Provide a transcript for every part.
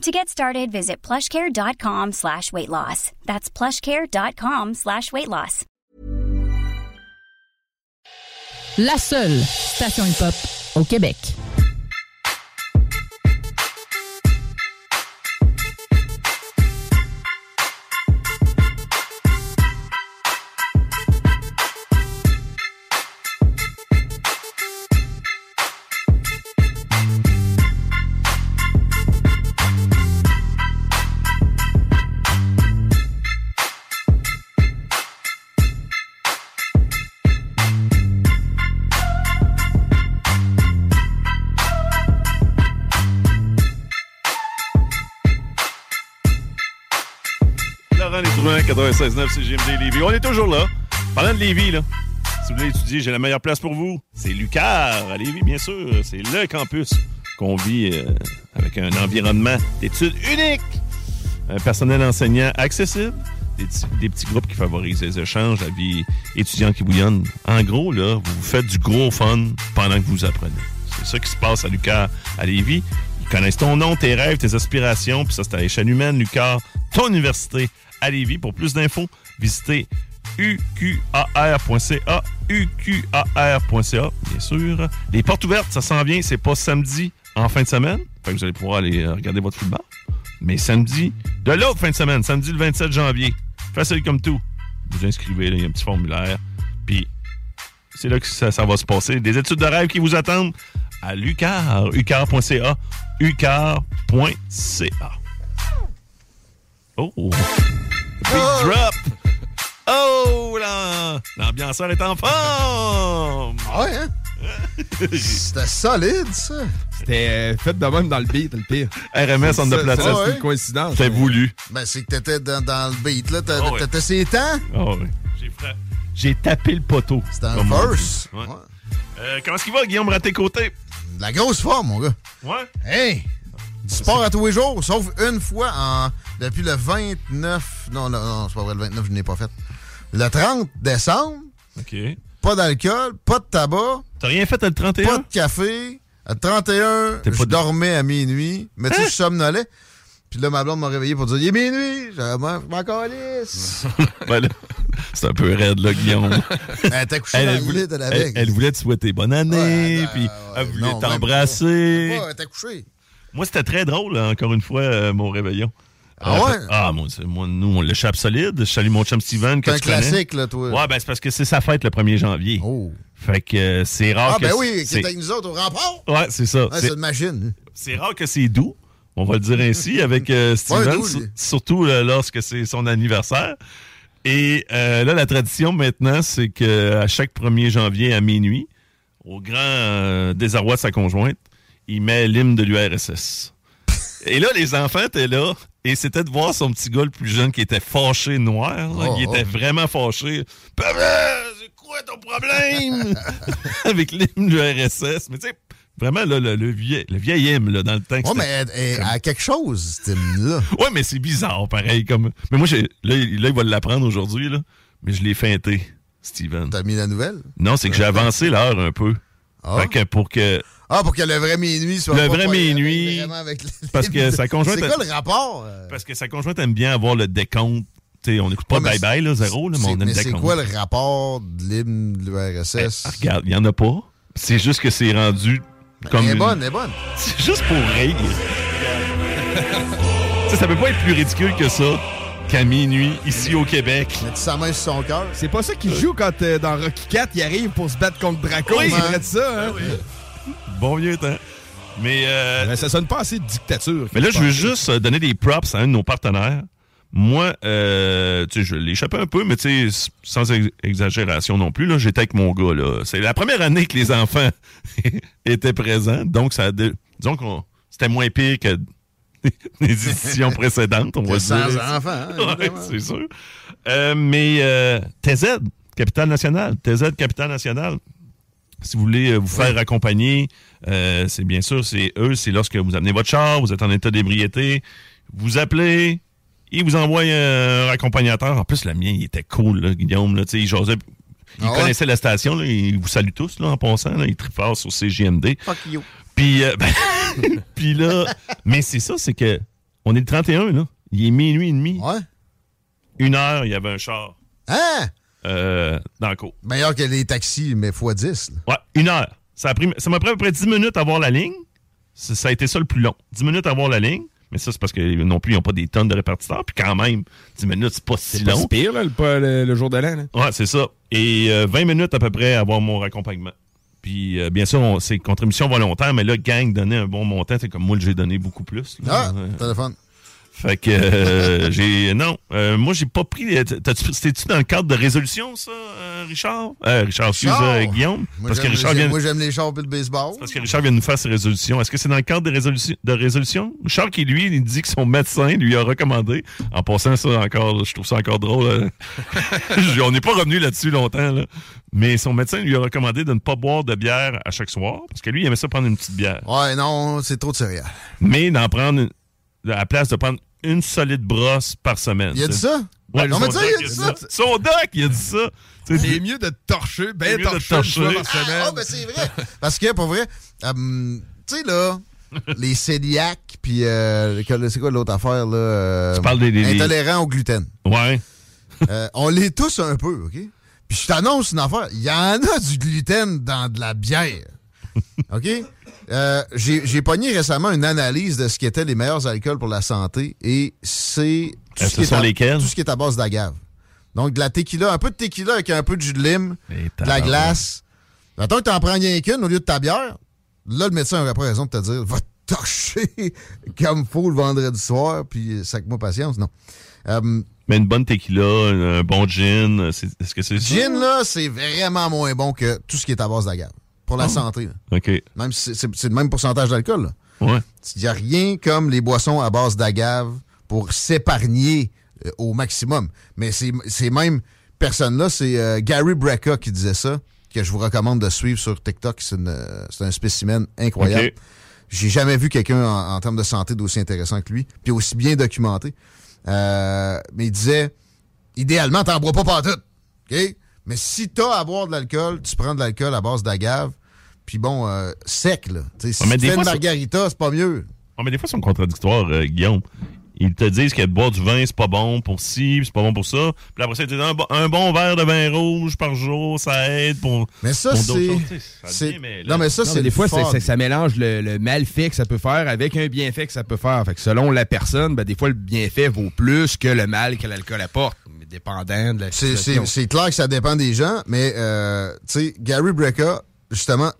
To get started, visit plushcare.com slash weight loss. That's plushcare.com slash weight loss. La seule station hip-hop au Québec. 96.9 CGMD Lévis. On est toujours là. Parlant de Lévis, là, si vous voulez étudier, j'ai la meilleure place pour vous. C'est Lucar à Lévis, bien sûr. C'est le campus qu'on vit euh, avec un environnement d'études unique. Un personnel enseignant accessible. Des, petits- groupes qui favorisent les échanges, la vie étudiante qui bouillonne. En gros, là, vous faites du gros fun pendant que vous apprenez. C'est ça qui se passe à Lucar à Lévis. Ils connaissent ton nom, tes rêves, tes aspirations. Puis ça, c'est à l'échelle humaine, Lucar, ton université à Lévis. Pour plus d'infos, visitez uqar.ca, uqar.ca, bien sûr. Les portes ouvertes, ça s'en vient, c'est pas samedi en fin de semaine. Fait que vous allez pouvoir aller euh, regarder votre football. Mais samedi, de l'autre fin de semaine, samedi le 27 janvier, facile comme tout. Vous inscrivez, il y a un petit formulaire. Puis c'est là que ça, ça va se passer. Des études de rêve qui vous attendent à l'UQAR, uqar.ca, uqar.ca. Oh! Big drop! Oh! là, L'ambianceur est en forme! Ouais, hein? C'était solide, ça. C'était euh, fait de même dans le beat, le pire. RMS on the platine. Ouais. C'est une coïncidence. C'était voulu. Ben, c'est que t'étais dans, dans le beat, là. T'as- Ah ouais. T'étais ses temps? Oh, oui. J'ai tapé le poteau. C'était un verse. dit. Ouais. Ouais. Euh, comment est-ce qu'il va, Guillaume Raté-Côté? De la grosse forme, mon gars. Ouais? Hey! Sport à tous les jours, sauf une fois en, depuis le 29. Non, non, non, c'est pas vrai, le 29, je n'ai pas fait. Le 30 décembre, OK. pas d'alcool, pas de tabac, T'as rien fait le 31? pas de café. À 31, T'es pas je dormais à minuit, mais tu sais, Hein? je somnolais. Puis là, ma blonde m'a réveillé pour dire Il est minuit. Je m'en calisse. Ben là, c'est un peu raide, là, Guillaume. Elle était couchée dans le voulait, elle elle, elle voulait te souhaiter bonne année, Ouais, puis elle voulait t'embrasser. Elle était couchée. Moi, c'était très drôle, hein, encore une fois, euh, mon réveillon. Ah ouais? Ah, moi, moi, nous, on l'échappe solide. Je salue mon chum Steven, C'est un tu connais. classique, là, toi. Ouais, ben c'est parce que c'est sa fête le 1er janvier. Oh. Fait que euh, c'est rare Ah, que... ben oui, qui avec nous autres au rempart. Ouais, c'est ça. Ouais, C'est- une machine. c'est rare que c'est doux. On va le dire ainsi avec euh, Steven, doux, sur- lui. surtout euh, lorsque c'est son anniversaire. Et là, la tradition maintenant, c'est que à chaque 1er janvier à minuit, au grand désarroi de sa conjointe, il met l'hymne de l'URSS. Et là, les enfants étaient là, et c'était de voir son petit gars le plus jeune qui était fâché noir. là. Oh, il était oh. vraiment fâché. C'est quoi ton problème? Avec l'hymne de l'URSS. Mais tu sais, vraiment, là, le, le vieil, le vieil hymne, là, dans le temps. c'était- mais elle, elle- elle a quelque chose, cette hymne-là. Ouais, mais c'est bizarre, pareil. Comme... Mais moi. Là, il là, il va l'apprendre aujourd'hui, là. Mais je l'ai feinté, Steven. T'as mis la nouvelle? Non, c'est que j'ai avancé l'heure un peu. Ah. Fait que pour que... Ah, pour que le vrai minuit soit Le pas vrai pas- minuit, avec le- parce que sa conjointe C'est quoi le rapport? euh? Parce que sa conjointe aime bien avoir le décompte. T'sais, on n'écoute pas Ouais, bye-bye, là, zéro, là, mais C'est- on aime mais c'est quoi le rapport de l'hymne de l'URSS? Ah, regarde, il n'y en a pas. C'est juste que c'est rendu comme... Elle est une- bonne, elle est bonne. C'est juste pour rire. Ça peut pas être plus ridicule que ça. qu'à minuit, ici au Québec. Mettre sa main sur son cœur? C'est pas ça qu'il joue quand euh, dans Rocky 4, il arrive pour se battre contre Draco. Oui. de ça, hein? Bon vieux temps. Mais, euh, Mais ça sonne pas assez de dictature. mais là, je veux juste euh, donner des props à un de nos partenaires. Moi, euh, tu sais, je l'échappais un peu, mais tu sais, sans ex- exagération non plus, là, j'étais avec mon gars, là. C'est la première année que les enfants étaient présents, donc ça a de- disons qu'on c'était moins pire que les éditions précédentes, on va Que sans enfants, hein, Ouais, c'est sûr. Euh, mais euh, TZ, capitale nationale, TZ, capitale nationale. Si vous voulez euh, vous faire accompagner, euh, c'est bien sûr, c'est eux, c'est lorsque vous amenez votre char, vous êtes en état d'ébriété, vous appelez, ils vous envoient un accompagnateur. En plus, le mien, il était cool, là, Guillaume. Là, il jasait- il Ah ouais? connaissait la station, là, il vous salue tous là, en passant. Là, il est très fort sur CGMD. Fuck you. Puis, euh, ben, puis là, mais c'est ça, c'est que on est le 31, là. Il est minuit et demi. Ouais. Une heure, il y avait un char Hein? Euh, dans le cours. Meilleur que les taxis, mais x10. là. Ouais, une heure. Ça a pris, ça m'a pris à peu près 10 minutes à voir la ligne. Ça, ça a été ça le plus long. 10 minutes à voir la ligne. Mais ça, c'est parce que non plus, ils n'ont pas des tonnes de répartiteurs. Puis quand même, 10 minutes, c'est pas si C'est pas long. si pire, là, le, pas- le- le jour de l'an. Ouais, c'est ça. Et euh, 20 minutes à peu près à avoir mon raccompagnement. Puis, euh, bien sûr, c'est contribution volontaire, mais là, gang donnait un bon montant. C'est comme moi, j'ai donné beaucoup plus. là. Ah, téléphone. Fait que euh, j'ai. Non, euh, moi, j'ai pas pris. C'était-tu dans le cadre de résolution, ça, euh, Richard? Euh, Richard, excuse, euh, Guillaume. Moi, parce que j'aime- Richard vient. Moi, j'aime les chars et le baseball. Parce que Richard vient de nous faire ses résolutions. Est-ce que c'est dans le cadre des résolutions, de résolution? Richard, qui lui, il dit que son médecin lui a recommandé, en passant ça encore, je trouve ça encore drôle. hein. On n'est pas revenu là-dessus longtemps, là. Mais son médecin lui a recommandé de ne pas boire de bière à chaque soir, parce que lui, il aimait ça prendre une petite bière. Ouais, non, c'est trop de céréales. Mais d'en prendre, une- à la place de prendre une solide brosse par semaine. Il a dit ça? Ouais, non, mais tu sais, il a dit ça. Son doc, il a dit ça. C'est mieux de te torcher, ben mieux de torcher torcher. par Ah, semaine. ah, ben c'est vrai. Parce que, pour vrai, euh, tu sais, là, les cœliaques, puis euh, c'est quoi l'autre affaire, là? euh, Tu parles des- des- Intolérants au gluten. Ouais. Euh, on l'est tous un peu, OK? Puis je t'annonce une affaire. Il y en a du gluten dans de la bière. OK? Euh, J'ai pogné récemment une analyse de ce qui étaient les meilleurs alcools pour la santé et c'est tout, Euh, ce ce qui est sont à- lesquels? tout ce qui est à base d'agave. Donc, de la tequila, un peu de tequila avec un peu de jus de lime, de la glace. Mettons que t'en prends rien qu'une au lieu de ta bière. Là, le médecin aurait pas raison de te dire va te torcher comme faut le vendredi soir, puis sac-moi patience. Non. Euh, Mais une bonne tequila, un bon gin, c'est- est-ce que c'est ça? Gin, là, c'est vraiment moins bon que tout ce qui est à base d'agave. Pour la santé. là. OK. Même si c'est- le même pourcentage d'alcool. Ouais. Il n'y a rien comme les boissons à base d'agave pour s'épargner euh, au maximum. Mais ces mêmes personnes-là, c'est euh, Gary Brecka qui disait ça, que je vous recommande de suivre sur TikTok. C'est euh, un spécimen incroyable. OK. J'ai jamais vu quelqu'un en, en termes de santé d'aussi intéressant que lui, puis aussi bien documenté. Mais il disait, idéalement, t'en bois pas partout. OK? Mais si t'as à boire de l'alcool, tu prends de l'alcool à base d'agave, puis bon, euh, sec, là. T'sais, si Ouais, mais tu fais une fois, margarita, c'est pas mieux. Ah, mais des fois, ils sont contradictoires, euh, Guillaume. Ils te disent que de boire du vin, c'est pas bon pour ci, c'est pas bon pour ça. Puis après ça, ils te disent un, bo- un bon verre de vin rouge par jour, ça aide pour. Mais ça, c'est. c'est- Non, mais ça, c'est. des fois, c'est- c'est- ça mélange le, le malfait que ça peut faire avec un bienfait que ça peut faire. Fait que selon la personne, ben, des fois, le bienfait vaut plus que le mal que l'alcool apporte. Mais dépendant de la C'est- situation. C'est c'est clair que ça dépend des gens, mais euh, tu sais, Gary Brecka, justement,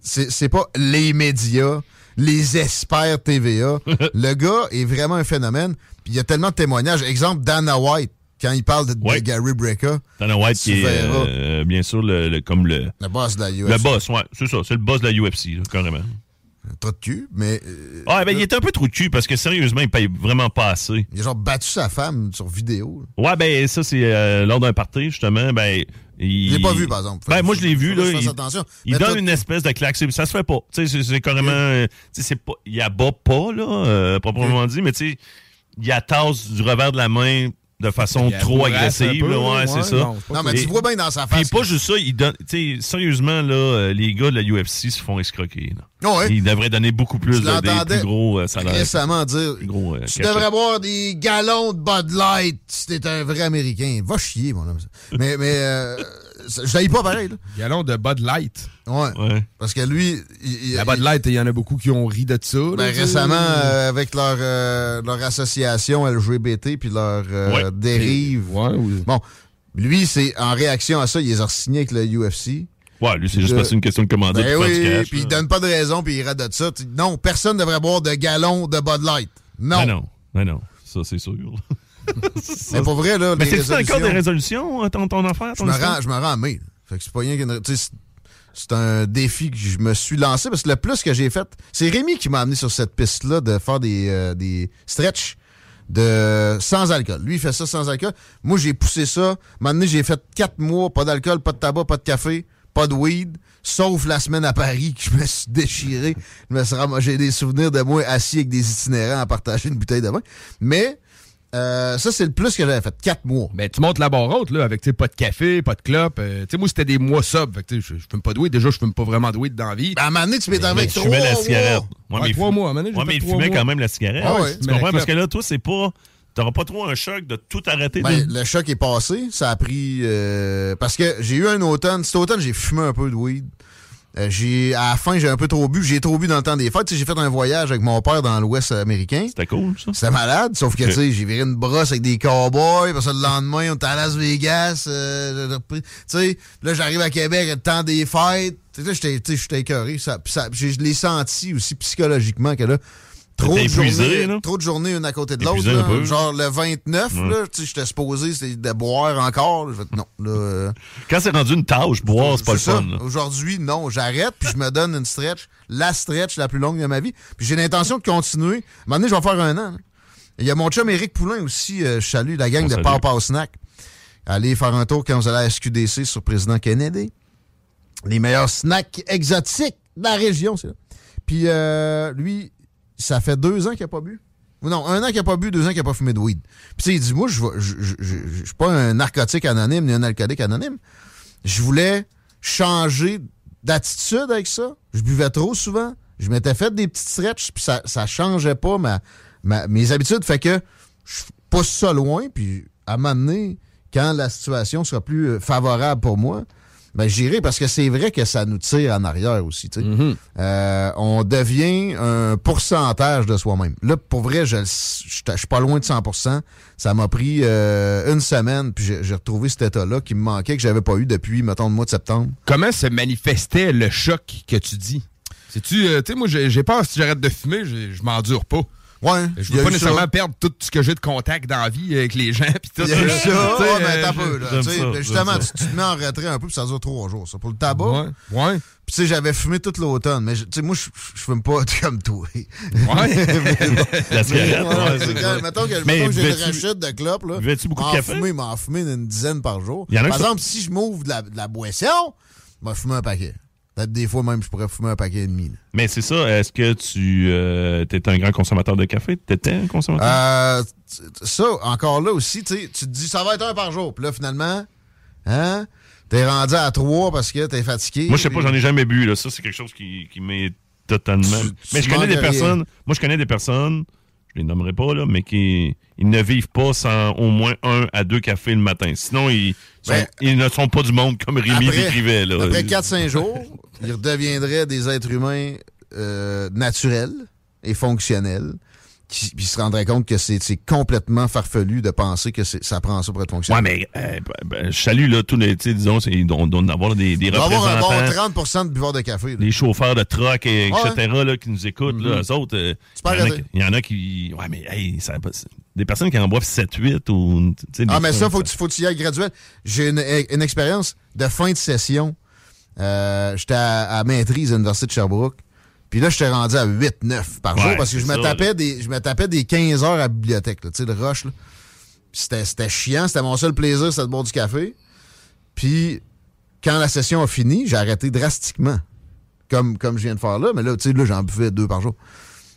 c'est c'est pas les médias, les experts TVA. le gars est vraiment un phénomène. Puis il y a tellement de témoignages. Exemple, Dana White, quand il parle de. Gary Brecka, Dana White qui est, euh, bien sûr, le, le- comme le, le boss de la UFC. le boss, ouais, c'est ça, c'est le boss de la UFC, là, carrément. Trop de cul, mais euh, Ah, ben, il est un peu trop de cul parce que sérieusement, il paye vraiment pas assez. il a genre battu sa femme sur vidéo. Ouais, ben, ça, c'est euh, lors d'un party, justement, ben. Il Je l'ai pas vu, par exemple. Ben, moi, je l'ai vu, là. Il, attention. il Mais donne une espèce de claque. Ça se fait pas. Tu sais, c'est- carrément. euh, Tu sais, c'est pas. Il abat pas, là, euh, proprement dit, mais tu sais, il tasse du revers de la main de façon Il trop agressive, peu, là. Ouais, ouais, c'est ça. non, pas mais Et- tu vois bien dans sa face. pas que- juste ça, il donne. Tu sais, sérieusement, là, euh, les gars de la UFC se font escroquer, là. Oh, ouais. Ils devraient donner beaucoup plus de, des plus gros euh, salaires. récemment dire gros, euh, Tu cachets. devrais boire des galons de Bud Light si t'es un vrai Américain. Va chier, mon homme. Mais, mais euh, je t'aille pas pareil. Là. Galon de Bud Light. Ouais. Ouais. Parce que lui. il- La il- Bud Light, il y en a beaucoup qui ont ri de ça. Ben, récemment, euh, avec leur, euh, leur association LGBT puis leur euh, Ouais. dérive. Ouais, ou- Bon, lui, c'est en réaction à ça, il les a signé avec le UFC. Ouais, lui, c'est juste Je- parce que c'est une question de commandite Ben oui, puis il donne pas de raison, puis il rate de ça. Non, personne ne devrait boire de gallons de Bud Light. Non. Ben non, ben non, ça c'est sûr. Mais pour vrai, là, Mais c'est-tu encore des résolutions, euh, ton, ton affaire? je Ton me, histoire? rends, je me rends à mai. Fait que c'est pas rien qu'une... c'est- un défi que je me suis lancé parce que le plus que j'ai fait, c'est Rémi qui m'a amené sur cette piste-là de faire des, euh, des stretch de sans alcool. Lui, il fait ça sans alcool. Moi, j'ai poussé ça. Donné, j'ai fait quatre mois, pas d'alcool, pas de tabac, pas de café, pas de weed, sauf la semaine à Paris que je me suis déchiré. Je me suis J'ai des souvenirs de moi assis avec des itinérants à partager une bouteille de vin. Mais euh, ça, c'est le plus que j'avais fait. Quatre mois. Ben, tu montes la barre haute, là, avec, tu sais, pas de café, pas de clope. euh, tu sais, moi, c'était des mois sub. Fait que, tu sais, je je fume pas de weed. Déjà, je fume pas vraiment de weed dans la vie. Ben, à un moment donné, tu m'es Mais avec trois fumais la mois. cigarette. Ouais, Ouais, mais il trois mois, à un moment donné, Ouais, mais il fumait mois. quand même la cigarette. Ah ouais, tu comprends? Parce que là, toi, c'est pas. T'auras pas trop un choc de tout arrêter. Ben, de- le choc est passé. Ça a pris. euh, parce que j'ai eu un automne. Cet automne, j'ai fumé un peu de weed. Euh, j'ai, à la fin, j'ai un peu trop bu. J'ai trop bu dans le temps des fêtes. J'ai fait un voyage avec mon père dans l'Ouest américain. C'était cool, ça. C'était malade, sauf que, Ok. tu sais, j'ai viré une brosse avec des cowboys, parce que le lendemain, on était à Las Vegas, euh, tu sais, là, j'arrive à Québec, le temps des fêtes, tu sais, là, j'étais, écœuré, ça, ça, je l'ai senti aussi psychologiquement que là, trop de, épuisé, journées, trop de journées une à côté de l'autre, genre le 29, Ouais. là, tu sais, j'étais supposé de boire encore, là. Je fais, non, là, euh, Quand c'est rendu une tâche, boire, c'est pas le fun. Aujourd'hui, non, j'arrête, puis je me donne une stretch, la stretch la plus longue de ma vie. Puis j'ai l'intention de continuer. À un moment donné, je vais faire un an. là. Il y a mon chum Éric Poulain aussi, euh, je salue la gang On de. Pow Pow Snack. Allez faire un tour quand vous allez à SQDC sur Président Kennedy. Les meilleurs snacks exotiques de la région, c'est là. Puis euh, lui, ça fait deux ans qu'il n'a pas bu. Non, un an qu'il n'a pas bu, deux ans qu'il n'a pas fumé de weed. Puis il dit, moi, je je suis pas un narcotique anonyme ni un alcoolique anonyme. Je voulais changer d'attitude avec ça. Je buvais trop souvent. Je m'étais fait des petites stretches, puis ça, ça changeait pas mes habitudes. Fait que je pousse ça loin, puis à un moment quand la situation sera plus euh, favorable pour moi, ben j'irai parce que c'est vrai que ça nous tire en arrière aussi. sais. Euh, on devient un pourcentage de soi-même. Là, pour vrai, je je suis pas loin de 100% Ça m'a pris euh, une semaine, puis j'ai retrouvé cet état-là qui me manquait, que j'avais pas eu depuis, mettons, le mois de septembre. Comment se manifestait le choc que tu dis? Euh, tu sais, moi, j'ai peur si j'arrête de fumer, je je m'endure pas. Ouais, Je veux pas nécessairement ça. perdre tout ce que j'ai de contact dans la vie avec les gens. pis tout. Il y a eu Tu ça, ouais, mais euh, peu, là. Tu ça, ben, justement, tu, tu te mets en retrait un peu, puis ça dure trois jours, ça. Pour le tabac, Ouais, ouais. Puis, tu sais, j'avais fumé tout l'automne, mais tu sais, moi, je fume pas comme toi. Ouais. La cigarette, Ouais, ouais, c'est c'est quand- ça. mettons que, Mais mettons que j'ai une rachète de clopes, là. buvais-tu beaucoup de en café? Fumer, m'en fumer une dizaine par jour. Y en Par exemple, si je m'ouvre de la, de la boisson, je vais fumer un paquet. Peut-être des fois même, je pourrais fumer un paquet et demi. là. Mais c'est ça, est-ce que tu euh, étais un grand consommateur de café? T'étais un consommateur? Euh, ça, encore là aussi, tu te dis, ça va être un par jour. Puis là, finalement, hein, t'es rendu à trois parce que t'es fatigué. moi, je sais pas, puis- j'en ai jamais bu. Là. Ça, c'est quelque chose qui, qui m'est totalement... Tu- mais tu je connais des rien. personnes... Moi, je connais des personnes, je les nommerai pas, là, mais qui ils ne vivent pas sans au moins un à deux cafés le matin. Sinon, ils, sont- Ben, ils ne sont pas du monde comme Rémi Après- décrivait. Là. Après 4-5 jours, ils redeviendraient des êtres humains euh, naturels et fonctionnels. Qui, se rendraient compte que c'est complètement farfelu de penser que ça prend ça pour être Ouais, fonctionnel. mais euh, ben, ben, je salue là, tous les, tu disons, c'est- on doit avoir des, des On va avoir un représentants, bon 30% de buveurs de café. là. des chauffeurs de truck, et, Ouais. etc., là, qui nous écoutent, là, eux autres, euh, il y en a qui- il y, en a qui... Ouais, mais hey, ça, des personnes qui en boivent 7-8 ou... tu Ah, mais ça, faut, faut y aller graduel. J'ai une, une expérience de fin de session. Euh, J'étais à, à maîtrise à l'Université de Sherbrooke. Puis là, j'étais rendu à 8-9 par Ouais, jour parce que je me, ça, tapais là. des, je me tapais des 15 heures à la bibliothèque, tu sais, le rush. C'était chiant, c'était mon seul plaisir, c'était de boire du café. Puis quand la session a fini, j'ai arrêté drastiquement. Comme, comme je viens de faire là, mais là, tu sais, là, j'en buvais deux par jour.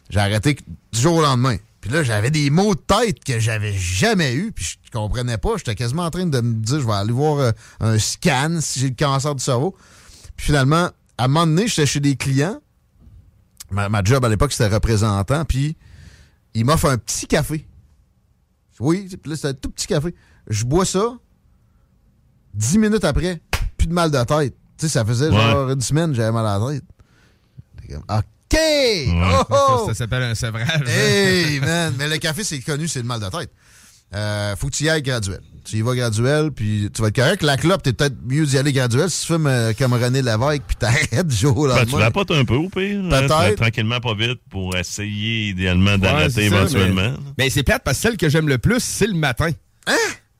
J'ai arrêté du jour au lendemain. Puis là, j'avais des maux de tête que j'avais jamais eu, puis je comprenais pas. J'étais quasiment en train de me dire, je vais aller voir euh, un scan si j'ai le cancer du cerveau. Puis finalement, à un moment donné, j'étais chez des clients. Ma, ma job à l'époque, c'était représentant, puis il m'offre un petit café. Oui, c'était un tout petit café. Je bois ça. Dix minutes après, plus de mal de tête. Tu sais, ça faisait genre une semaine, j'avais mal à la tête. OK! Oh, oh! Ça, s'appelle un sevrage. Hey, man! Mais le café, c'est connu, c'est le mal de tête. Euh, faut que tu y ailles graduel. Tu y vas graduel, puis tu vas être correct. La clope, t'es peut-être mieux d'y aller graduel si tu fumes euh, comme René Lévesque, puis t'arrêtes du jour au Ben, tu un peu au pire. hein, Peut-être. Tranquillement, pas vite, pour essayer idéalement d'arrêter éventuellement. Mais, mais c'est plate parce que celle que j'aime le plus, c'est le matin. Hein?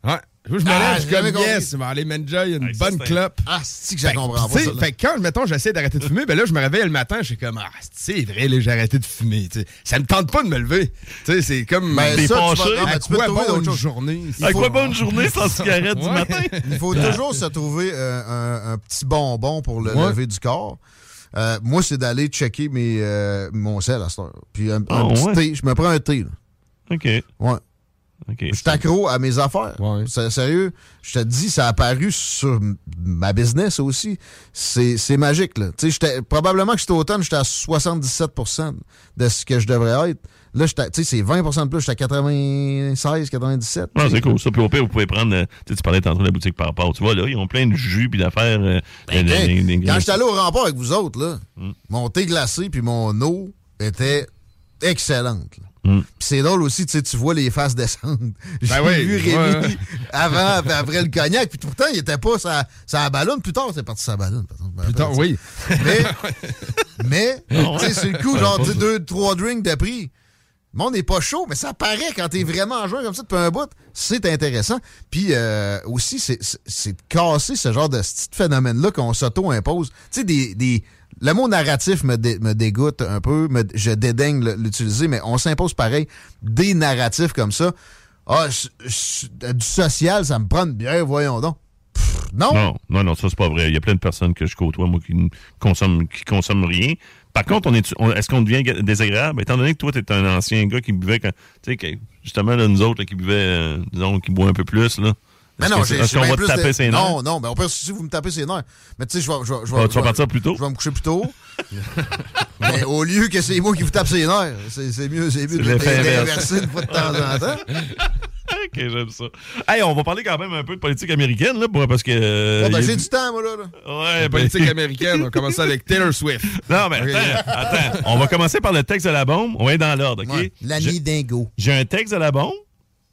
Ouais. Je me Ah, lève, je comme jamais compris. yes, je vais aller m'enjoy une Hey, bonne clope. Ah, c'est que je comprends pas ça. fait que quand, mettons, j'essaie d'arrêter de fumer, ben là, je me réveille le matin, je suis comme, ah, c'est vrai, là, j'ai arrêté de fumer. tu sais. Ça me tente pas de me lever. Tu sais, c'est comme. Ben, ça, tu vas- non, mais à quoi te trouver bon d'autres une choses. journée? Il À faut- quoi bonne journée sans cigarette du matin? Il faut toujours se trouver euh, un, un petit bonbon pour le Ouais. lever du corps. Euh, moi, c'est d'aller checker mes, euh, mon sel à cette heure. Puis un, un Ah, petit ouais? thé. Je me prends un thé. là. OK. Ouais. OK. Je suis accro à mes affaires. Ouais. Sérieux, je te dis, ça a apparu sur ma business aussi. C'est magique. Là. Tu sais, j'étais- probablement que cet automne, j'étais à 77% de ce que je devrais être. Là, j'étais- tu sais, c'est 20% de plus. J'étais à 96, 97. Ah, c'est cool. Ça, puis au pire, vous pouvez prendre. euh, tu sais, tu parlais tantôt de la boutique par rapport. Tu vois, là, ils ont plein de jus puis d'affaires. euh, Ben, des- quand j'étais allé au rempart avec vous autres, là, Mm. mon thé glacé puis mon eau étaient excellentes. là. Mm. C'est drôle aussi, tu sais, tu vois les faces descendre. J'ai oui, vu Rémi ouais, avant, puis après le cognac, puis pourtant, il était pas ça, ça ballonne. Plus tard, c'est parti ça ballonne. Plus tard, oui. Mais, mais Ah tu sais, c'est le coup, genre, tu deux, trois drinks de prix. Le monde n'est pas chaud, mais ça paraît quand t'es vraiment en juin comme ça depuis un bout. C'est intéressant. Puis euh, aussi, c'est- de casser ce genre de petit phénomène-là qu'on s'auto-impose. Tu sais, des, des, le mot narratif me, dé- me dégoûte un peu. me- je dédaigne l'utiliser, mais on s'impose pareil des narratifs comme ça. Ah, du social, ça me prend bière, voyons donc. Non. Non, non, non, ça, c'est pas vrai. Il y a plein de personnes que je côtoie, moi, qui ne consomment, qui consomment rien. Par contre, on est, est-ce qu'on devient désagréable? Étant donné que toi, tu es un ancien gars qui buvait, quand, tu sais, justement, là, nous autres, là, qui buvaient, euh, disons, qui boit un peu plus, là. Mais Est-ce non, j'ai est-ce qu'on va te taper de- ses nerfs? Non, non, mais au pire, si vous me tapez ses nerfs. Mais tu sais, je vais. Je vais, je vais- Ah, tu je vas vais- partir plus tôt? Je vais me coucher plus tôt. mais au lieu que c'est moi qui vous tape ses nerfs, c'est c'est mieux, c'est mieux de d'inverser une fois de temps en temps. ok, j'aime ça. Hey, on va parler quand même un peu de politique américaine, là, pour- parce que. euh, Ah, ben, j'ai du- du temps, moi, là. là. Ouais, La ben- politique américaine, on commence ça avec Taylor Swift. Non, mais attends, attends. On va commencer par le texte de la bombe. On est dans l'ordre, OK? Ouais, L'année dingo. J'ai un texte de la bombe.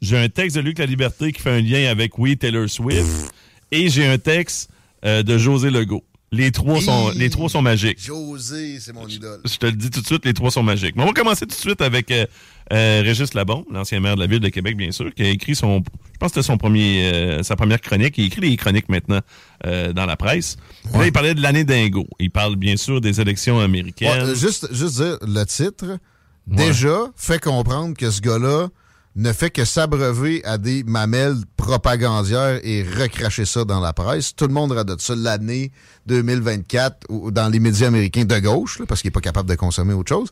J'ai un texte de Luc La Liberté qui fait un lien avec, oui, Taylor Swift. et j'ai un texte euh, de José Legault. Les trois, sont, Hi. les trois sont magiques. José, c'est mon idole. Je te le dis tout de suite, les trois sont magiques. Mais on va commencer tout de suite avec euh, euh, Régis Labombe, l'ancien maire de la ville de Québec, bien sûr, qui a écrit son, je pense que c'était son premier, euh, sa première chronique. Il écrit des chroniques maintenant euh, dans la presse. Là, il parlait de l'année dingo. Il parle bien sûr des élections américaines. juste, juste dire, le titre, déjà, fait comprendre que ce gars-là ne fait que s'abreuver à des mamelles propagandières et recracher ça dans la presse. Tout le monde radote ça l'année 2024 ou dans les médias américains de gauche, là, parce qu'il n'est pas capable de consommer autre chose.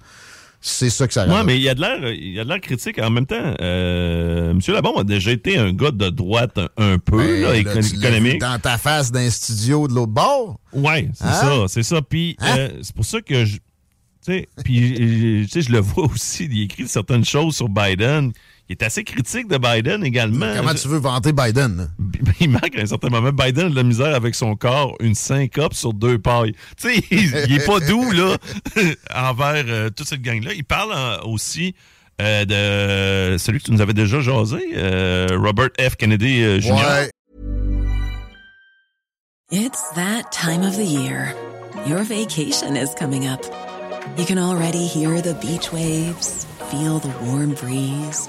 C'est ça que ça radote. mais il y a de l'air, il y a de l'air critique. En même temps, euh, M. Labombe a déjà été un gars de droite un, peu, Ben, là, là, économique. dans ta face d'un studio de l'autre bord. Ouais, c'est Hein? ça, c'est ça. Puis Hein? euh, c'est pour ça que je, tu sais, puis euh, je le vois aussi. Il écrit certaines choses sur Biden. Il est assez critique de Biden également. Comment Je- tu veux vanter Biden? là? il marque à un certain moment. Biden a de la misère avec son corps, une syncope sur deux pailles. Tu sais, il, il est pas doux, là, envers euh, toute cette gang-là. Il parle euh, aussi euh, de celui que tu nous avais déjà jasé, euh, Robert F. Kennedy euh, Jr. Ouais. It's that time of the year. Your vacation is coming up. You can already hear the beach waves, feel the warm breeze,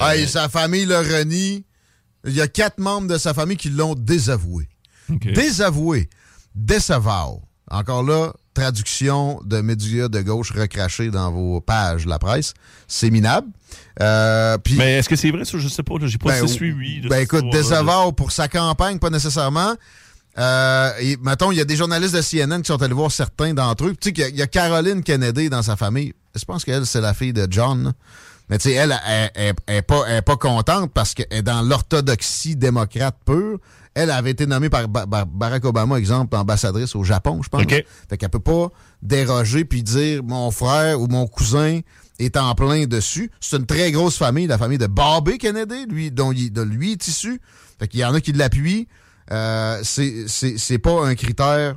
Ah, et sa famille le renie. Il y a quatre membres de sa famille qui l'ont désavoué. Désavoué. Déceval. Encore là, traduction de médias de gauche recrachés dans vos pages de la presse. C'est minable. Euh, puis- Mais est-ce que c'est vrai, ça? Je sais pas. J'ai pas ben, suivi. ben écoute, déceval pour sa campagne, pas nécessairement. Euh, et, mettons, il y a des journalistes de CNN qui sont allés voir certains d'entre eux. Tu sais qu'il y a- il y, a Caroline Kennedy dans sa famille. Je pense qu'elle, c'est la fille de John. là. Mais tu sais, elle, elle, elle, elle est pas, elle est pas contente parce qu'elle est dans l'orthodoxie démocrate pure. Elle avait été nommée par Ba- Ba- Barack Obama, exemple, ambassadrice au Japon, je pense. OK. Fait qu'elle peut pas déroger puis dire mon frère ou mon cousin est en plein dessus. C'est une très grosse famille, la famille de Bobby Kennedy, lui, dont il, de lui est issu. Fait qu'il y en a qui l'appuient. Euh, c'est, pas un critère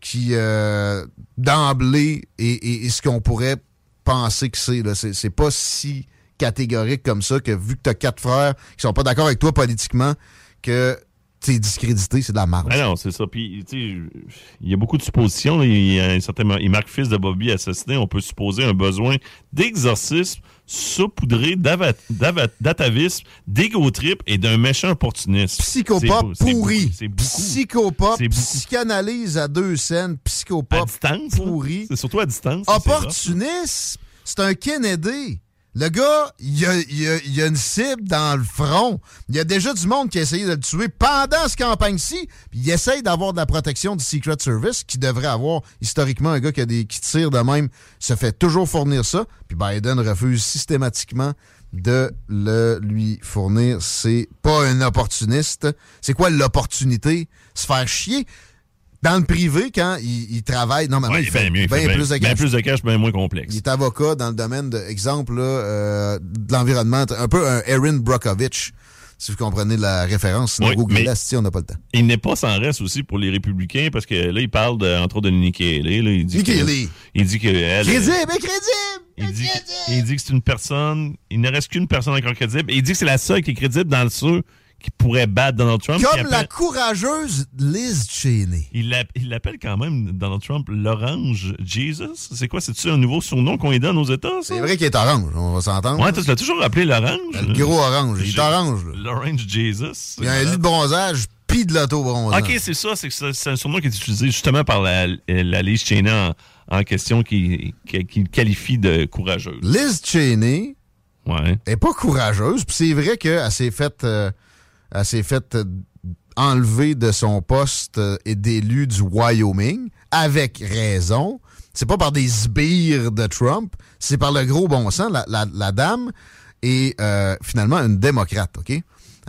qui, euh, d'emblée, est, est- est ce qu'on pourrait penser que c'est. C'est, c'est pas si catégorique comme ça que vu que t'as quatre frères qui sont pas d'accord avec toi politiquement, que t'es discrédité, c'est de la marge. Ah non, c'est ça. Puis, tu sais, il y a beaucoup de suppositions. Il y a un certain marque fils de Bobby assassiné. On peut supposer un besoin d'exorcisme saupoudré d'atavisme, d'égo trip et d'un méchant opportuniste. Psychopop C'est pourri. C'est. Psychopop, C'est psychanalyse à deux scènes, À psychopop distance. là. pourri. C'est surtout à distance. c'est. Opportuniste, c'est un Kennedy. Le gars, il a, il a- une cible dans le front. Il y a déjà du monde qui a essayé de le tuer pendant cette campagne-ci. Il essaye d'avoir de la protection du Secret Service, qui devrait avoir historiquement un gars qui, qui tire de même, se fait toujours fournir ça. Puis Biden refuse systématiquement de le lui fournir. C'est pas un opportuniste. C'est quoi l'opportunité? Se faire chier? Dans le privé, quand il, il travaille, normalement, Ouais, il fait bien mieux. il fait bien plus de bien cash. plus de cash, bien moins complexe. Il est avocat dans le domaine, de, exemple, là, euh, de l'environnement, un peu un Erin Brockovich, si vous comprenez la référence. Sinon, Oui, Google mais- si on n'a pas le temps. Il n'est pas sans reste aussi pour les républicains parce que là, il parle de, entre autres de Nikki Haley. là. il dit Nikki Haley. Il dit que elle, Crédible, mais crédible! Il dit, il dit que c'est une personne. Il ne reste qu'une personne encore crédible. Et il dit que c'est la seule qui est crédible dans le ceux qui pourrait battre Donald Trump. Comme la courageuse Liz Cheney. il l'app- il l'appelle quand même, Donald Trump, l'Orange Jesus. C'est quoi? C'est-tu un nouveau surnom qu'on lui donne aux États? C'est vrai qu'il est orange, on va s'entendre. Ouais, tu l'as toujours appelé l'Orange. le gros orange, il est orange. L'Orange Jesus. Il y a un lit de bronzage, pis de l'auto-bronzage. OK, c'est ça. C'est que c'est c'est un surnom qui est utilisé justement par la, la Liz Cheney en, en question qui, qui, qui le qualifie de courageuse. Liz Cheney Ouais. est pas courageuse, puis c'est vrai qu'elle s'est faite euh, elle s'est faite euh, enlever de son poste euh, et d'élu du Wyoming, avec raison. C'est pas par des sbires de Trump, c'est par le gros bon sens. La, la- la dame est euh, finalement une démocrate, OK? Elle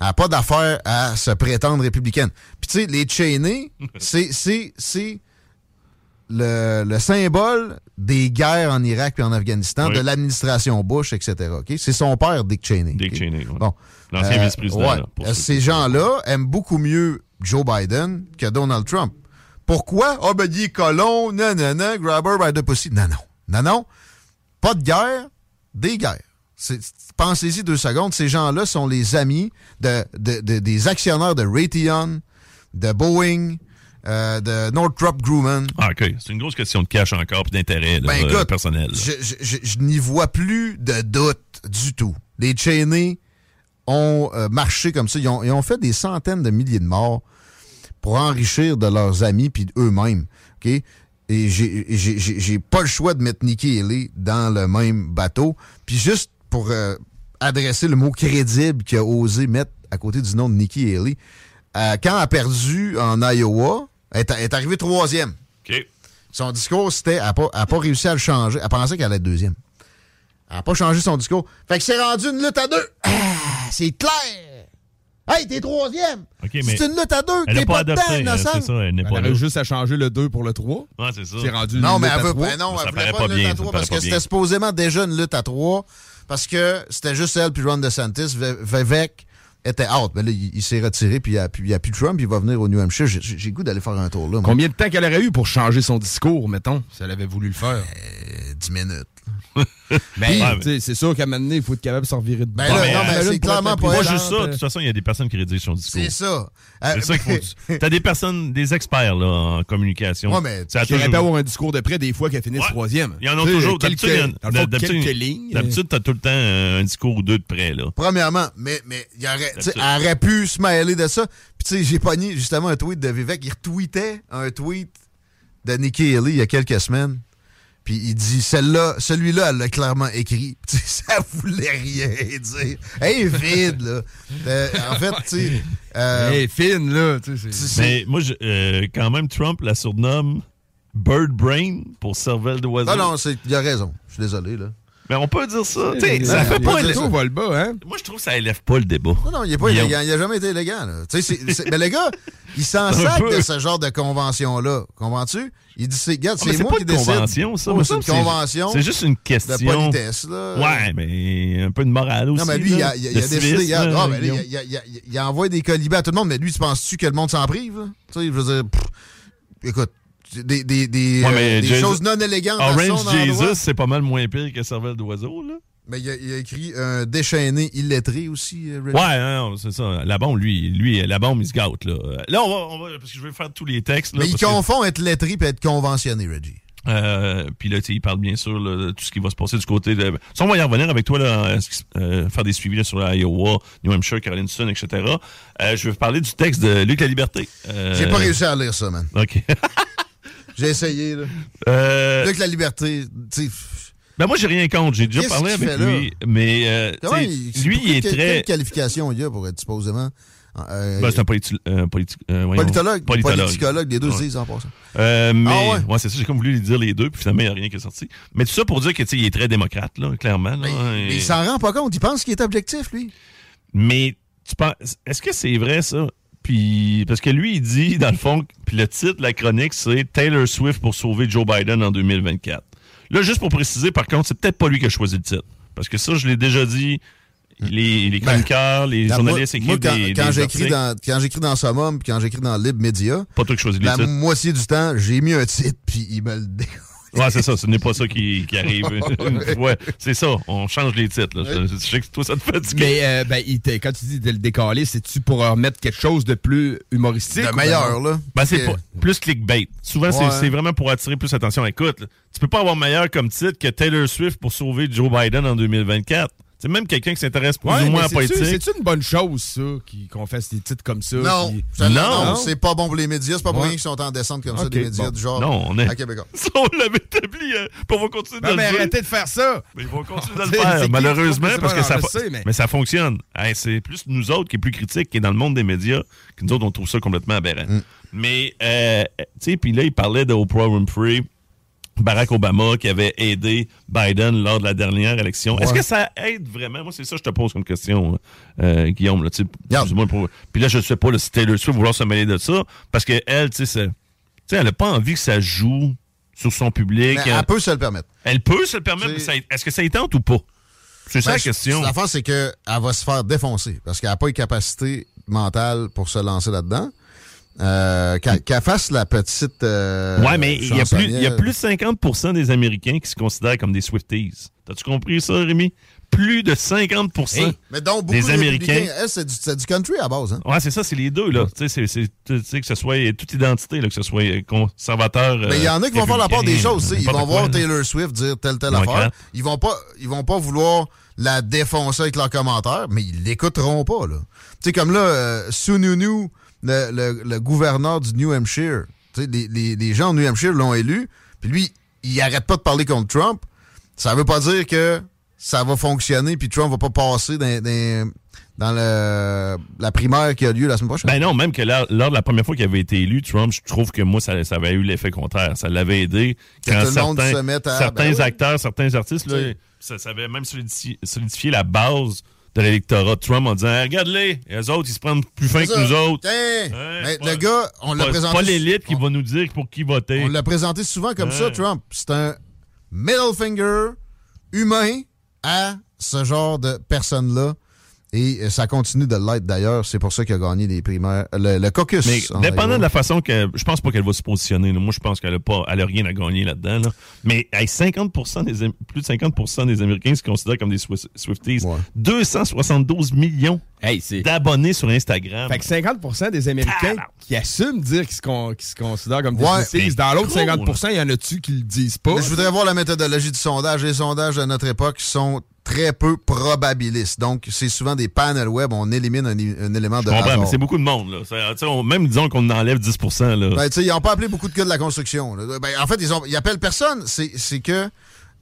n'a pas d'affaire à se prétendre républicaine. Puis tu sais, les Cheney, c'est c'est- c'est le, le symbole des guerres en Irak et en Afghanistan, Oui. de l'administration Bush, etc. C'est son père, Dick Cheney. Dick? Cheney, ouais. Bon. L'ancien Euh, vice-président. ouais. Euh, Ces gens-là aiment beaucoup mieux Joe Biden que Donald Trump. Pourquoi? Ah, ben, il est colon, non, non, non, grabber by the pussy. Non, non. Non, non. Pas de guerre, des guerres. Pensez-y deux secondes. Ces gens-là sont les amis de, de- de- des actionnaires de Raytheon, de Boeing, euh, de Northrop Grumman. Ah, OK. C'est une grosse question de cash encore puis d'intérêt Ben, euh, personnel. là. Je, je- je- je n'y vois plus de doute du tout. Les Cheney ont euh, marché comme ça. Ils ont, ils ont fait des centaines de milliers de morts pour enrichir de leurs amis puis eux-mêmes. OK? Et j'ai pas le choix de mettre Nikki Haley dans le même bateau. Puis juste pour euh, adresser le mot crédible qu'il a osé mettre à côté du nom de Nikki Haley, euh, quand elle a perdu en Iowa, elle est, elle est arrivée troisième. Son discours, c'était. Elle n'a pas, elle a pas réussi à le changer. Elle pensait qu'elle allait être deuxième. Elle n'a pas changé son discours. Fait que c'est rendu une lutte à deux. Ah, c'est clair. Hey, t'es troisième. C'est une lutte à deux. elle T'es n'a pas pas dedans, adopté. innocent. c'est ça, elle n'est pas là. juste à changer le 2 pour le 3. Ouais, c'est ça. C'est rendu Non, une mais lutte à elle veut ben non, Ça elle voulait pas une lutte bien, à trois parce que c'était supposément déjà une lutte à trois parce que c'était juste elle puis Ron DeSantis. Ve- Vivek était out. Mais là, il, il s'est retiré puis il n'y a, plus Trump. Il va venir au New Hampshire. J'ai goût d'aller faire un tour là. moi. Combien de temps qu'elle aurait eu pour changer son discours, mettons, si elle avait voulu le faire? Euh, 10 minutes. Mais Ouais, tu sais, c'est sûr qu'à un moment donné, il faut être capable de s'en virer de Ben là, mais, non, euh, mais là, c'est clairement la pas elle, juste ça. De euh, toute façon, il y a des personnes qui rédigent son discours. C'est ça. Euh, C'est ça qu'il faut. T'as des personnes, des experts là, en communication. Ouais, mais Ça toujours- pas avoir un discours de près des fois qu'elle finisse Ouais. troisième. Il y en a toujours. D'habitude, t'as tout le temps euh, un discours ou deux de près, là. Premièrement, mais, mais il aurait, elle aurait pu se mêler de ça. Puis tu sais, j'ai pogné justement un tweet de Vivek. Il retweetait un tweet de Nikki Haley il y a quelques semaines. Puis il dit, celle-là, celui-là, elle l'a clairement écrit. Ça voulait rien dire. Hey, vide, là. Euh, en fait, tu sais... euh, Hey, fine, là. Mais moi, je- euh, quand même, Trump la surnomme Bird Brain pour cervelle d'oiseau. Non, non, il a raison. Je suis désolé, là. Mais on peut dire ça. Tu sais, Euh, ça fait pas. volent bas, hein? Moi, je trouve que ça élève pas le débat. Non, non, il n'est pas Guillaume. élégant. Il n'a jamais été élégant. Là. Tu sais, c'est- c'est- mais le gars, il s'en sac de ce genre de convention-là. Comprends-tu? Il dit, c'est, regarde, Ah, c'est moi pas qui une décide. convention, ça. Oh, c'est une convention C'est juste une de question. politesse. Là. Ouais, mais un peu de morale aussi. Non, mais lui, il là. a, il a- De il a décidé. civisme, regarde, là, ah, ben Guillaume. il, a- il a- il envoie des colibés à tout le monde, mais lui, tu penses-tu que le monde s'en prive? là? Tu sais, je veux dire, pff, écoute, des, des, des, Ouais, euh, des choses non élégantes à son Orange. Jesus, c'est pas mal moins pire que cervelle d'oiseau, là. Mais il a, il a écrit un déchaîné illettré aussi. euh, Reggie. Ouais, non, c'est ça. La bombe, lui, lui, la bombe, il se gâte, là. Là, on va, on va- parce que je vais faire tous les textes, là. mais il que- confond être lettré et être conventionné, Reggie. Euh, puis là, il parle bien sûr là, de tout ce qui va se passer du côté de. Ça, on va y revenir avec toi, là, euh, faire des suivis là, sur l'Iowa, New Hampshire, Caroline du Sud, etc. Euh, je vais vous parler du texte de Luc La Liberté. J'ai pas réussi à lire ça, man. OK. J'ai essayé, là. Avec la liberté, tu. Ben moi, j'ai rien contre. J'ai déjà parlé qu'il avec lui. Mais euh, il- lui, il est très. Quelle qualification il y a pour être supposément. euh, Ben, c'est un politi- euh, politi- euh, politologue, politologue. politicologue, les deux Ouais. disent en passant. Euh, mais Ah ouais? ouais, c'est ça, j'ai comme voulu lui dire les deux, puis finalement, il n'y a rien qui est sorti. Mais tout ça pour dire que tu sais, il est très démocrate, là, clairement. Là, Mais, et- mais il s'en rend pas compte. Il pense qu'il est objectif, lui. Mais tu penses, est-ce que c'est vrai ça? Puis, parce que lui, il dit, dans le fond, puis le titre de la chronique, c'est Taylor Swift pour sauver Joe Biden en 2024. Là, juste pour préciser, par contre, c'est peut-être pas lui qui a choisi le titre. Parce que ça, je l'ai déjà dit, les, les chroniqueurs, les Ben, journalistes moi, moi, écrivent quand, des, quand j'écris dans, quand j'écris dans Summum puis quand j'écris dans Lib Media, Pas toi qui choisis les la titres. moitié du temps, j'ai mis un titre puis il me le. Ouais, c'est ça, ce n'est pas ça qui, qui arrive. ouais, c'est ça, on change les titres. Là. Je, je sais que toi, ça te fait du Mais euh, ben, il quand tu dis de le décaler, c'est-tu pour remettre quelque chose de plus humoristique? de meilleur, ben- là? Ben, c'est pas- plus clickbait. Souvent, c'est- Ouais. c'est vraiment pour attirer plus l'attention. Écoute, là, tu peux pas avoir meilleur comme titre que Taylor Swift pour sauver Joe Biden en 2024. C'est même quelqu'un qui s'intéresse plus Ouais, ou moins mais à la politique. C'est-tu une bonne chose, ça, qu'on fasse des titres comme ça? Non, Non. non, c'est pas bon pour les médias. C'est pas pour Ouais. rien qu'ils sont en descente comme ça, des médias bon. du genre Non, on est- à Québec. On l'avait établi. hein. Puis on va continuer de Non, le mais dire. arrêtez de faire ça! Mais ils vont continuer de le C'est- c'est faire, malheureusement, parce que ça, sais, mais- mais ça fonctionne. Hey, c'est plus nous autres qui est plus critique, qui est dans le monde des médias, que nous autres, on trouve ça complètement aberrant. Mm. Mais, euh, tu sais, puis là, il parlait de Oprah Winfrey, Barack Obama, qui avait aidé Biden lors de la dernière élection. Est-ce que ça aide vraiment? Moi, c'est ça que je te pose comme question, euh, Guillaume. Là, Puis là, je ne sais pas là, si Taylor Swift vouloir se mêler de ça, parce qu'elle, tu sais, elle n'a pas envie que ça joue sur son public. Elle peut se le permettre. Elle peut se le permettre, est-ce que ça y tente ou pas? C'est ça Ben, la question. L'affaire, c'est qu'elle va se faire défoncer parce qu'elle n'a pas les capacités mentales pour se lancer là-dedans. Euh, qu'elle qu'elle fasse la petite. euh, ouais, mais il y, a plus, il y a plus de 50% des Américains qui se considèrent comme des Swifties. T'as-tu compris ça, Rémi? Plus de 50 Hey, Mais donc, beaucoup des de Américains. Elle, c'est du, du country à base. Hein? Ouais, c'est ça, c'est les deux, là. Tu sais, c'est- que ce soit toute identité, là, que ce soit conservateur. Mais il y en a qui vont faire la part des choses. Ils vont voir. Taylor Swift dire telle, telle affaire. Ils vont pas, ils vont pas vouloir la défoncer avec leurs commentaires, mais ils l'écouteront pas. là. Tu sais, comme là, euh, Sununu, le, le- le gouverneur du New Hampshire, les, les- les gens au New Hampshire l'ont élu, puis lui, il arrête pas de parler contre Trump. Ça veut pas dire que ça va fonctionner, puis Trump va pas passer dans, dans- dans le- la primaire qui a lieu la semaine prochaine. Ben non, même que lors, lors de la première fois qu'il avait été élu, Trump, je trouve que moi, ça, ça avait eu l'effet contraire. Ça l'avait aidé Que quand tout le monde certains, se mette à- certains ben oui. acteurs, certains artistes, là. Ça, ça avait même solidifié, solidifié la base de l'électorat de Trump en disant Regarde-les, les autres, ils se prennent plus fin que nous autres. Mais pas- le gars, on l'a présenté. pas l'élite qui on- va nous dire pour qui voter. On l'a présenté souvent comme ça. Trump. C'est un middle finger humain à ce genre de personnes-là Et euh, ça continue de l'être d'ailleurs. C'est pour ça qu'il a gagné les primaires. Le, le caucus. Mais en dépendant Iowa. de la façon que. Je pense pas qu'elle va se positionner. là. Moi, je pense qu'elle a pas. Elle a rien à gagner là-dedans. là. Mais hey, 50 des, plus de 50% des Américains se considèrent comme des Swifties. Ouais. 272 millions Hey, c'est. d'abonnés sur Instagram. Fait que 50% des Américains Ah, qui assument dire qu'ils se, con- qu'ils se considèrent comme des Ouais. Swifties. Dans l'autre Mais 50% il y en a-tu qui le disent pas? Mais je voudrais voir la méthodologie du sondage. Les sondages à notre époque sont très peu probabilistes. Donc, c'est souvent des panels web. On élimine un, un élément je de comprends, mais c'est beaucoup de monde. Là. On- même disons qu'on enlève 10 là. Ben, ils n'ont pas appelé beaucoup de gars de la construction. Ben, en fait, ils, ont, ils appellent personne. C'est que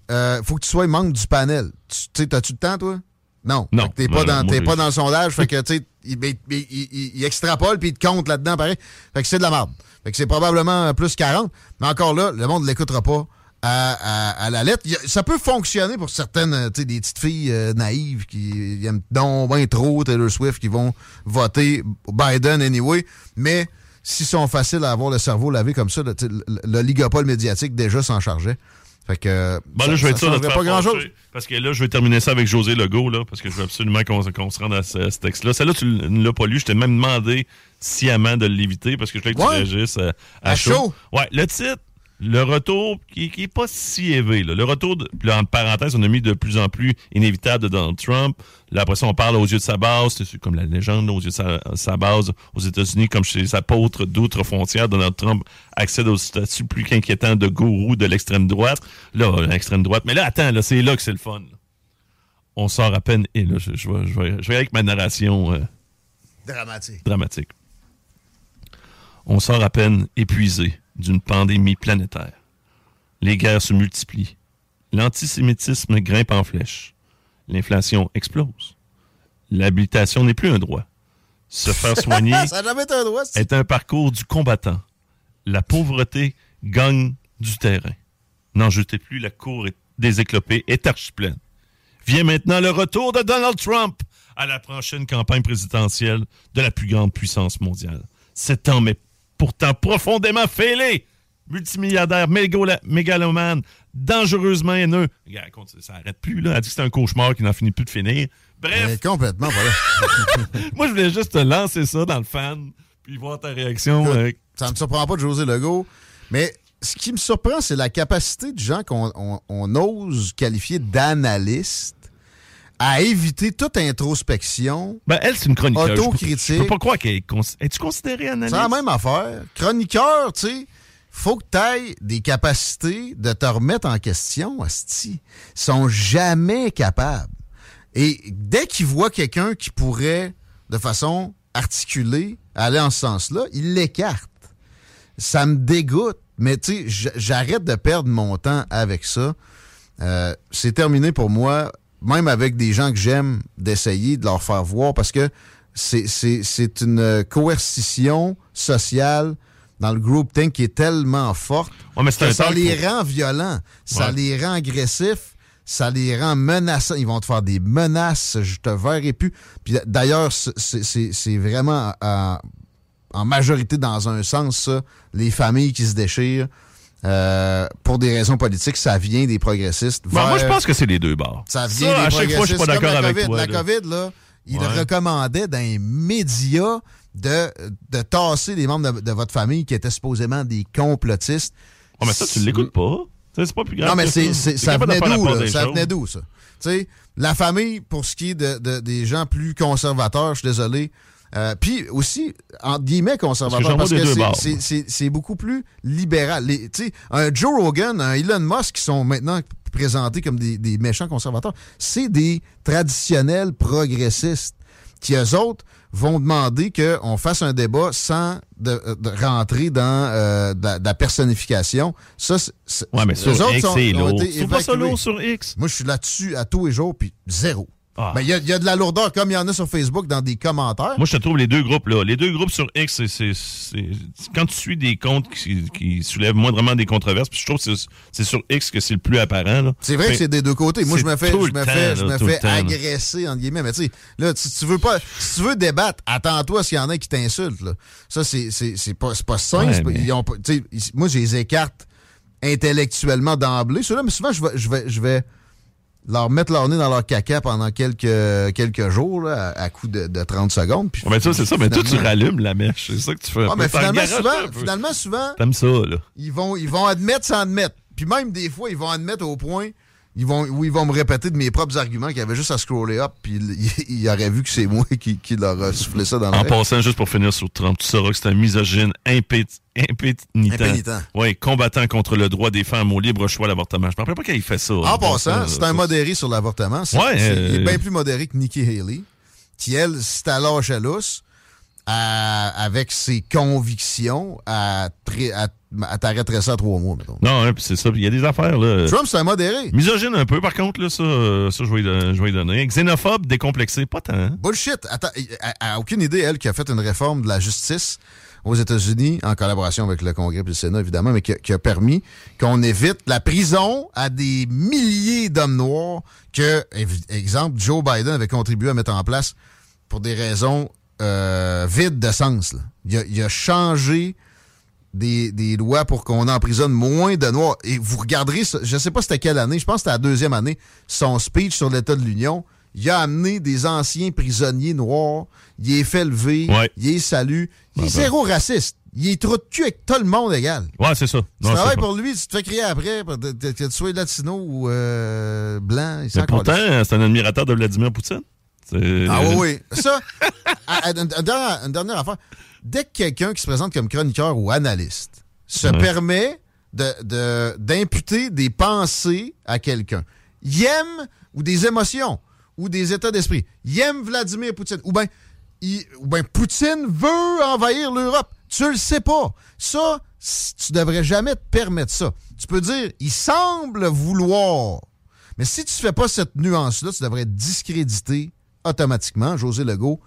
euh, faut que tu sois membre du panel. Tu sais, t'as-tu le temps, toi? Non. Non. T'es pas, Non, dans, je- pas dans le sondage. Fait que, tu sais, il, il, il- il- il extrapole puis il te compte là-dedans, pareil. Fait que c'est de la merde. Fait que c'est probablement plus 40. Mais encore là, le monde ne l'écoutera pas à, à- à la lettre. Ça peut fonctionner pour certaines, euh, tu sais, des petites filles euh, naïves qui aiment donc bien trop Taylor Swift, qui vont voter Biden anyway. Mais s'ils sont faciles à avoir le cerveau lavé comme ça, le- tu sais, le- l'oligopole médiatique déjà s'en chargeait. Fait que. Bon, ça- là, je vais ça faire pas grand-chose. fâcher, Parce que là, je vais terminer ça avec José Legault, là, parce que je veux absolument qu'on se rende à ce, ce texte-là. Celle-là, tu ne l'as pas lu. Je t'ai même demandé sciemment de l'éviter parce que je voulais que tu réagisses euh, à, À chaud. chaud. Ouais, le titre, le retour, qui, qui est pas si élevé. Là. Le retour, de, puis là, entre parenthèses, on a mis de plus en plus inévitable de Donald Trump. Là, après ça, on parle aux yeux de sa base, c'est comme la légende, là, aux yeux de sa, sa base aux États-Unis, comme chez les apôtres d'outre-frontières, Donald Trump accède au statut plus qu'inquiétant de gourou de l'extrême droite. Là, l'extrême droite. Mais là, attends, là, c'est là que c'est le fun. On sort à peine, et là, je, je vais, je, vais, je vais avec ma narration euh, Dramatique. dramatique. On sort à peine épuisé d'une pandémie planétaire. Les guerres se multiplient. L'antisémitisme grimpe en flèche. L'inflation explose. L'habilitation n'est plus un droit. Se faire soigner ça été un droit, c'est- est un parcours du combattant. La pauvreté gagne du terrain. N'en jetez plus, la cour est- des éclopés est archi-pleine. Vient maintenant le retour de Donald Trump à la prochaine campagne présidentielle de la plus grande puissance mondiale. Cet homme est pourtant profondément fêlé, multimilliardaire, mégalomane, dangereusement haineux. Regarde, ça n'arrête plus, là. Elle dit que c'est un cauchemar qui n'en finit plus de finir. Bref, Mais complètement, voilà. moi, je voulais juste te lancer ça dans le fan, puis voir ta réaction. Écoute, Ça ne me surprend pas de José Legault. Mais ce qui me surprend, c'est la capacité de gens qu'on on- on ose qualifier d'analystes à éviter toute introspection. Ben, elle, c'est une chroniqueuse. Autocritique. Je peux, je peux pas croire qu'elle est... cons- Es-tu considérée analyste? C'est la même affaire. Chroniqueur, tu sais, faut que tu aies des capacités de te remettre en question, Asti. Ils sont jamais capables. Et dès qu'ils voient quelqu'un qui pourrait, de façon articulée, aller en ce sens-là, ils l'écartent. Ça me dégoûte. Mais tu sais, j'arrête de perdre mon temps avec ça. Euh, c'est terminé pour moi, même avec des gens que j'aime, d'essayer de leur faire voir parce que c'est- une coercition sociale dans le group think qui est tellement forte Ouais, mais c'est que ça les rend violents, ça Ouais. les rend agressifs, ça les rend menaçants. Ils vont te faire des menaces, je te verrai plus. Puis d'ailleurs, c'est- vraiment en, en majorité dans un sens, ça, les familles qui se déchirent. Euh, pour des raisons politiques, ça vient des progressistes. Ben, moi, je pense que c'est les deux bords. ça vient des à chaque fois, je suis pas progressistes, d'accord avec COVID. toi. La là. COVID, là, il Ouais. recommandait dans les médias de, de tasser les membres de, de votre famille qui étaient supposément des complotistes. Oh, mais ça, tu l'écoutes pas. C'est pas plus grave. Non, mais c'est, ça. ça venait d'où, des Ça venait d'où, ça? La famille, pour ce qui est de, de- des gens plus conservateurs, je suis désolé. Euh, Puis aussi, entre guillemets, vois parce que c'est- bords. c'est- c'est c'est beaucoup plus libéral. Les- Tu sais, un Joe Rogan, un Elon Musk qui sont maintenant présentés comme des, des méchants conservateurs, c'est des traditionnels progressistes qui, eux autres, vont demander qu'on fasse un débat sans de, de rentrer dans euh, de, la, de la personnification. Ça, c'est- c'est- Ouais, mais sur X, c'est lourd. pas ça lourd sur X? Moi, je suis là-dessus à tous les jours, puis zéro. Ah. Ben, Il y, a- y a de la lourdeur, comme il y en a sur Facebook dans des commentaires. Moi, je te trouve les deux groupes là. Les deux groupes sur X, c'est- quand tu suis des comptes qui, qui soulèvent moindrement des controverses. Puis je trouve que c'est- sur X que c'est le plus apparent. c'est vrai que c'est des deux côtés. Moi, je me fais, je me temps, fais, je me fais temps, là. agresser, entre guillemets. Mais tu sais, là, si tu veux pas, si tu veux débattre, attends-toi s'il y en a qui t'insultent. là. Ça, c'est pas, pas sain. Ouais, mais- ils ont moi, je les écarte intellectuellement d'emblée. Ceux-là, mais souvent, je vais, je vais, je vais, leur mettre leur nez dans leur caca pendant quelques, quelques jours, là, à, à coup de, de 30 secondes. Puis ça, c'est ça. Mais toi, tu rallumes la mèche. C'est ça que tu fais. mais finalement, souvent, finalement, souvent, T'aimes ça, là. ils vont, ils vont admettre sans admettre. Puis même des fois, ils vont admettre au point ils vont, où ils vont me répéter de mes propres arguments qu'ils avaient juste à scroller up, puis ils, ils auraient vu que c'est moi qui, qui leur a soufflé ça dans En l'oreille. passant, juste pour finir sur Trump, tu sauras que c'est un misogyne impénitent. Impénitent. Oui, combattant contre le droit des femmes au libre choix d'avortement. Je me rappelle pas quand il fait ça. En passant, ça, c'est un modéré sur l'avortement. Ouais, euh, Il est bien plus modéré que Nikki Haley, qui, elle, c'est à l'âge à lousse, à- avec ses convictions, à, très- à, à t'arrêter ça à trois mois, mettons. Non, hein, puis c'est ça. Il y a des affaires, là. Trump, c'est un modéré. Misogyne un peu, par contre, là, ça, euh, ça je, vais lui, je vais donner. Xénophobe, décomplexé, pas tant. hein. Bullshit. Attends, elle a aucune idée, elle, qui a fait une réforme de la justice aux États-Unis, en collaboration avec le Congrès et le Sénat, évidemment, mais qui, a- qui a permis qu'on évite la prison à des milliers d'hommes noirs que, exemple, Joe Biden avait contribué à mettre en place pour des raisons euh, vides de sens. là. Il, a, il a changé des, des lois pour qu'on emprisonne moins de Noirs. Et vous regarderez, ça- je ne sais pas c'était quelle année, je pense que c'était la deuxième année, son speech sur l'État de l'Union. Il a amené des anciens prisonniers noirs, il les fait lever, Ouais. il les salue. Il est ben. zéro raciste. Il est trop de cul avec tout le monde égal. Ouais, c'est ça. Tu Non, travailles pas- pour lui, tu te fais crier après, que tu sois latino ou euh, blanc. Mais pourtant, c'est un admirateur de Vladimir Poutine. Ah oui, oui. Ça, une dernière, une dernière affaire. Dès que quelqu'un qui se présente comme chroniqueur ou analyste se permet de- de- d'imputer des pensées à quelqu'un, il aime ou des émotions ou des états d'esprit. Il aime Vladimir Poutine. Ou bien ben Poutine veut envahir l'Europe. Tu le sais pas. Ça, tu devrais jamais te permettre ça. Tu peux dire, il semble vouloir. Mais si tu fais pas cette nuance-là, tu devrais être discrédité automatiquement. José Legault,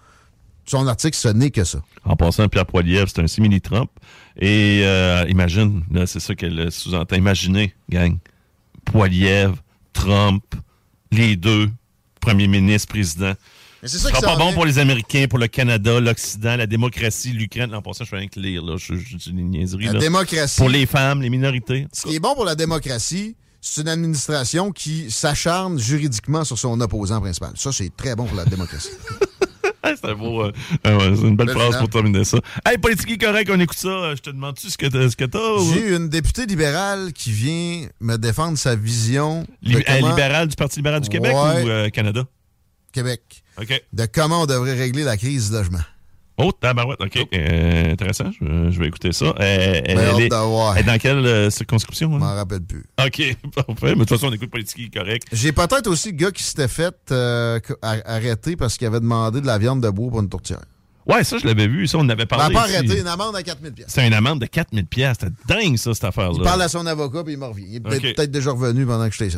son article, ce n'est que ça. En passant, Pierre Poilievre, c'est un simili-Trump. Et euh, imagine, là, c'est ça qu'elle sous-entend. Imaginez, gang, Poilievre, Trump, les deux, premier ministre, président. Mais c'est Ce ça sera pas bon vient. pour les Américains, pour le Canada, l'Occident, la démocratie, l'Ukraine. En passant, je fais rien que lire, là. Je, je, dis des niaiseries, La là. démocratie. Pour les femmes, les minorités. Ce qui est bon pour la démocratie, c'est une administration qui s'acharne juridiquement sur son opposant principal. Ça, c'est très bon pour la démocratie. C'est un beau, euh, euh, une belle Belle phrase pour terminer ça. Hey, politique correct, on écoute ça. Euh, Je te demande-tu ce que t'as? J'ai une députée libérale qui vient me défendre sa vision euh, comment- libéral du Parti libéral du Québec Ouais. ou euh, Canada? Québec OK. de comment on devrait régler la crise du logement. Oh, tabarouette. OK. Euh, intéressant. Je, je vais écouter ça. Euh, elle, Ben, hâte est, elle dans quelle euh, circonscription? Je hein? m'en rappelle plus. OK. Parfait. Mais de toute façon, on écoute politique correct. J'ai peut-être aussi le gars qui s'était fait euh, ar- arrêter parce qu'il avait demandé de la viande de bois pour une tourtière. Ouais, ça, je l'avais vu. Ça, on avait Ben, parlé. pas ici. arrêté, une amende à 4000 pièces. C'est une amende de 4000 pièces. C'était dingue, ça, cette affaire-là. Il parle à son avocat puis il me revient. Il est peut-être déjà revenu pendant que j'étais ici.